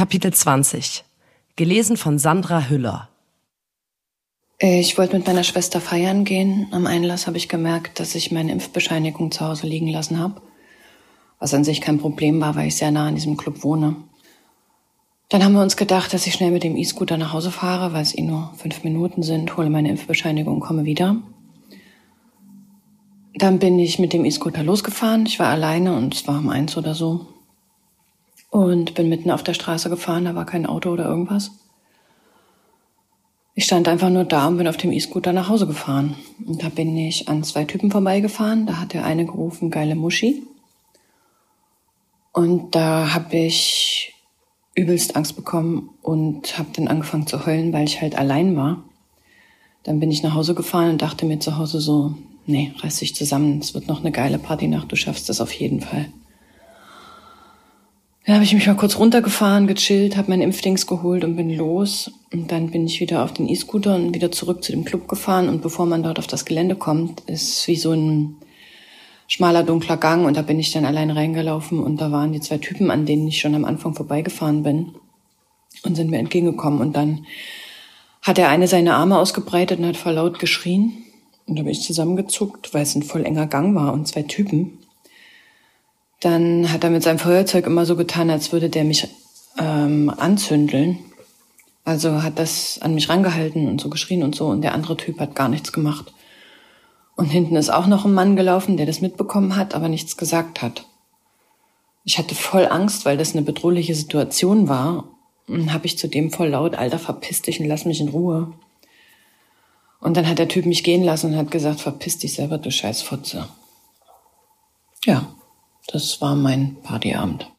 Kapitel 20. Gelesen von Sandra Hüller. Ich wollte mit meiner Schwester feiern gehen. Am Einlass habe ich gemerkt, dass ich meine Impfbescheinigung zu Hause liegen lassen habe. Was an sich kein Problem war, weil ich sehr nah an diesem Club wohne. Dann haben wir uns gedacht, dass ich schnell mit dem E-Scooter nach Hause fahre, weil es eh nur fünf Minuten sind, hole meine Impfbescheinigung und komme wieder. Dann bin ich mit dem E-Scooter losgefahren. Ich war alleine und es war um eins oder so. Und bin mitten auf der Straße gefahren, da war kein Auto oder irgendwas. Ich stand einfach nur da und bin auf dem E-Scooter nach Hause gefahren. Und da bin ich an zwei Typen vorbeigefahren. Da hat der eine gerufen, geile Muschi. Und da habe ich übelst Angst bekommen und habe dann angefangen zu heulen, weil ich halt allein war. Dann bin ich nach Hause gefahren und dachte mir zu Hause so, nee, reiß dich zusammen, es wird noch eine geile Partynacht, du schaffst das auf jeden Fall. Dann habe ich mich mal kurz runtergefahren, gechillt, habe mein Impfdings geholt und bin los. Und dann bin ich wieder auf den E-Scooter und wieder zurück zu dem Club gefahren. Und bevor man dort auf das Gelände kommt, ist wie so ein schmaler, dunkler Gang. Und da bin ich dann allein reingelaufen. Und da waren die zwei Typen, an denen ich schon am Anfang vorbeigefahren bin. Und sind mir entgegengekommen. Und dann hat der eine seine Arme ausgebreitet und hat voll laut geschrien. Und da bin ich zusammengezuckt, weil es ein voll enger Gang war und zwei Typen. Dann hat er mit seinem Feuerzeug immer so getan, als würde der mich ähm, anzündeln. Also hat das an mich rangehalten und so geschrien und so. Und der andere Typ hat gar nichts gemacht. Und hinten ist auch noch ein Mann gelaufen, der das mitbekommen hat, aber nichts gesagt hat. Ich hatte voll Angst, weil das eine bedrohliche Situation war. Und habe ich zu dem voll laut, Alter, verpiss dich und lass mich in Ruhe. Und dann hat der Typ mich gehen lassen und hat gesagt, verpiss dich selber, du scheiß Fotze. Ja. Das war mein Partyabend.